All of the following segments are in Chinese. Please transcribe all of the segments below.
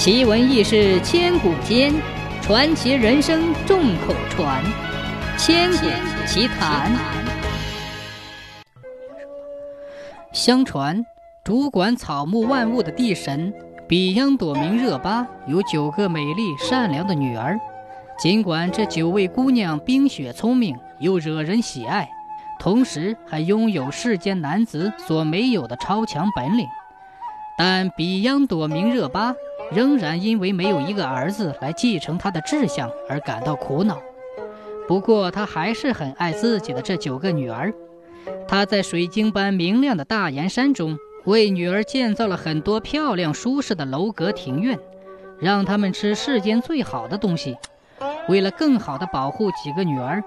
奇闻异事千古间，传奇人生众口传。千古奇谈。相传，主管草木万物的地神比央朵明热巴有九个美丽善良的女儿。尽管这九位姑娘冰雪聪明又惹人喜爱，同时还拥有世间男子所没有的超强本领，但比央朵明热巴仍然因为没有一个儿子来继承他的志向而感到苦恼。不过，他还是很爱自己的这九个女儿。他在水晶般明亮的大岩山中，为女儿建造了很多漂亮舒适的楼阁庭院，让他们吃世间最好的东西。为了更好地保护几个女儿，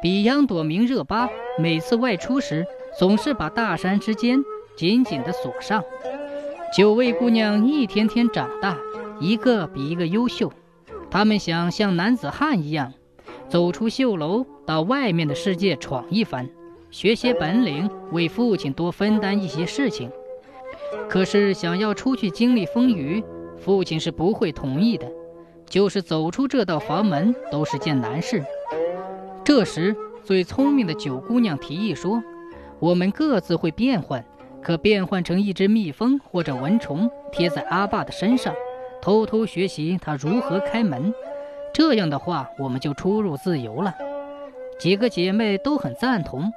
比央朵明热巴每次外出时，总是把大山之间紧紧地锁上。九位姑娘一天天长大，一个比一个优秀。她们想像男子汉一样，走出绣楼，到外面的世界闯一番，学些本领，为父亲多分担一些事情。可是想要出去经历风雨，父亲是不会同意的。就是走出这道房门都是件难事。这时，最聪明的九姑娘提议说：“我们各自会变换，可变换成一只蜜蜂或者蚊虫，贴在阿爸的身上，偷偷学习他如何开门。这样的话，我们就出入自由了。”几个姐妹都很赞同。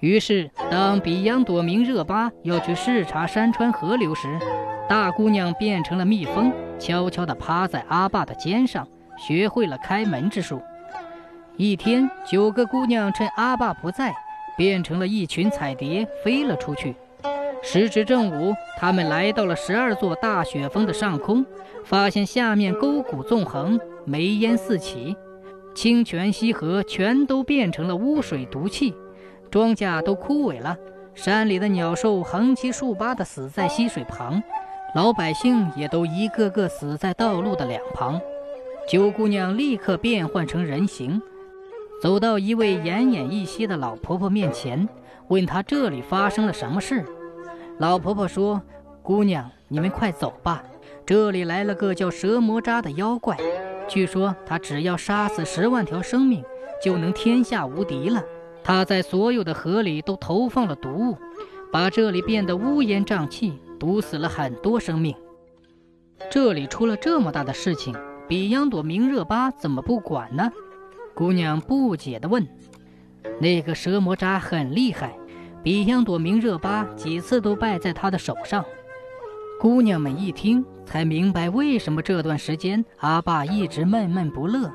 于是，当比央朵明热巴要去视察山川河流时，大姑娘变成了蜜蜂，悄悄地趴在阿爸的肩上，学会了开门之术。一天，九个姑娘趁阿爸不在，变成了一群彩蝶，飞了出去。时值正午，他们来到了十二座大雪峰的上空，发现下面沟谷纵横，煤烟四起，清泉溪河全都变成了污水毒气。庄稼都枯萎了，山里的鸟兽横七竖八地死在溪水旁，老百姓也都一个个死在道路的两旁。九姑娘立刻变换成人形，走到一位奄奄一息的老婆婆面前，问她这里发生了什么事。老婆婆说：“姑娘，你们快走吧，这里来了个叫蛇魔渣的妖怪，据说他只要杀死十万条生命，就能天下无敌了。”他在所有的河里都投放了毒物，把这里变得乌烟瘴气，毒死了很多生命。这里出了这么大的事情，比央朵明热巴怎么不管呢？姑娘不解地问。那个蛇魔渣很厉害，比央朵明热巴几次都败在他的手上。姑娘们一听，才明白为什么这段时间阿爸一直闷闷不乐，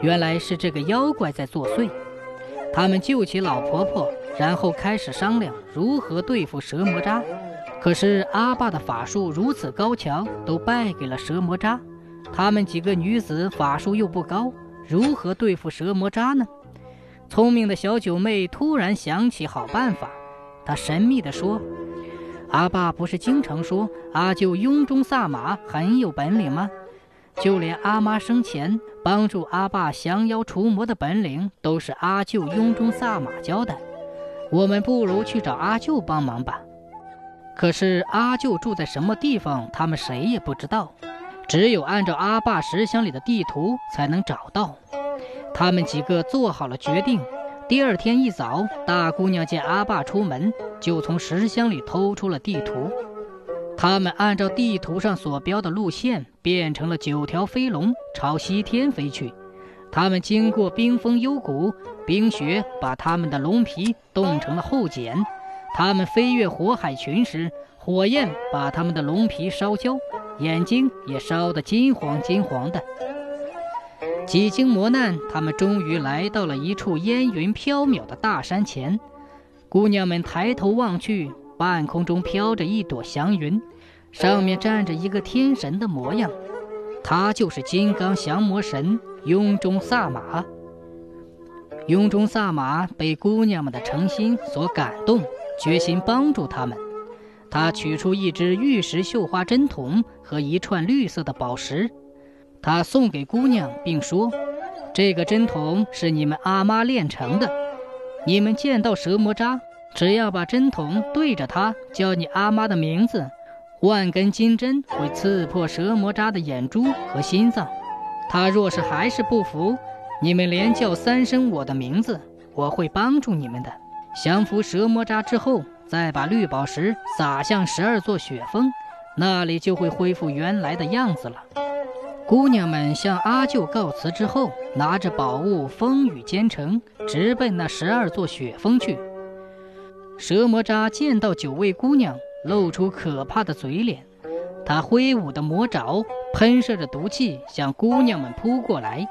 原来是这个妖怪在作祟。他们救起老婆婆，然后开始商量如何对付蛇魔渣。可是阿爸的法术如此高强，都败给了蛇魔渣。他们几个女子法术又不高，如何对付蛇魔渣呢？聪明的小九妹突然想起好办法，他神秘地说：“阿爸不是经常说阿舅雍中萨马很有本领吗？”就连阿妈生前帮助阿爸降妖除魔的本领，都是阿舅雍中萨马教的。我们不如去找阿舅帮忙吧。可是阿舅住在什么地方，他们谁也不知道，只有按照阿爸石箱里的地图才能找到。他们几个做好了决定，第二天一早，大姑娘见阿爸出门，就从石箱里偷出了地图。他们按照地图上所标的路线，变成了九条飞龙，朝西天飞去。他们经过冰封幽谷，冰雪把他们的龙皮冻成了厚茧；他们飞越火海群时，火焰把他们的龙皮烧焦，眼睛也烧得金黄金黄的。几经磨难，他们终于来到了一处烟云飘渺的大山前。姑娘们抬头望去，半空中飘着一朵祥云。上面站着一个天神的模样，他就是金刚降魔神雍中萨玛。雍中萨玛被姑娘们的诚心所感动，决心帮助他们。他取出一只玉石绣花针筒和一串绿色的宝石，他送给姑娘，并说：“这个针筒是你们阿妈炼成的，你们见到蛇魔渣，只要把针筒对着它，叫你阿妈的名字。”万根金针会刺破蛇魔渣的眼珠和心脏。他若是还是不服，你们连叫三声我的名字，我会帮助你们的。降服蛇魔渣之后，再把绿宝石撒向十二座雪峰，那里就会恢复原来的样子了。姑娘们向阿舅告辞之后，拿着宝物，风雨兼程，直奔那十二座雪峰去。蛇魔渣见到九位姑娘，露出可怕的嘴脸。他挥舞的魔爪喷射着毒气，向姑娘们扑过来。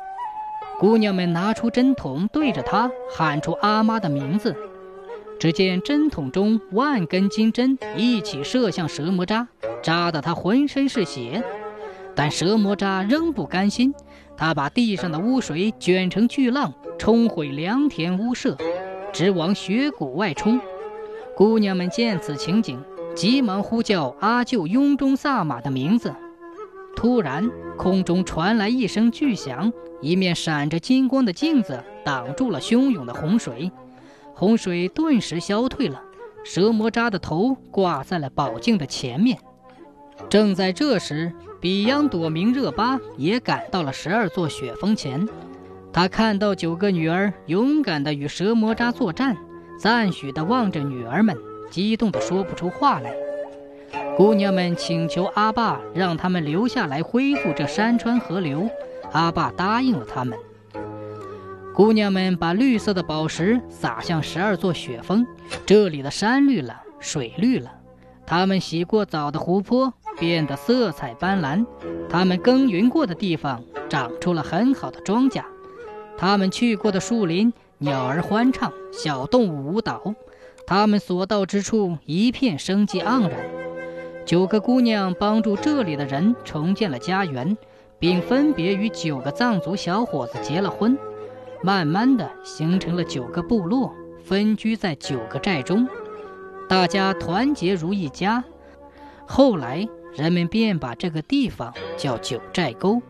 姑娘们拿出针筒，对着他喊出阿妈的名字。只见针筒中万根金针一起射向蛇魔渣，扎得他浑身是血。但蛇魔渣仍不甘心，他把地上的污水卷成巨浪，冲毁良田屋舍，直往雪谷外冲。姑娘们见此情景，急忙呼叫阿舅雍中萨玛的名字。突然，空中传来一声巨响，一面闪着金光的镜子挡住了汹涌的洪水，洪水顿时消退了。蛇魔渣的头挂在了宝镜的前面。正在这时，比央朵明热巴也赶到了十二座雪峰前。他看到九个女儿勇敢地与蛇魔渣作战。赞许地望着女儿们，激动得说不出话来。姑娘们请求阿爸让他们留下来恢复这山川河流，阿爸答应了他们。姑娘们把绿色的宝石撒向十二座雪峰，这里的山绿了，水绿了。他们洗过澡的湖泊变得色彩斑斓，他们耕耘过的地方长出了很好的庄稼，他们去过的树林。鸟儿欢唱，小动物舞蹈，他们所到之处一片生机盎然。九个姑娘帮助这里的人重建了家园，并分别与九个藏族小伙子结了婚，慢慢的形成了九个部落，分居在九个寨中，大家团结如一家。后来人们便把这个地方叫九寨沟。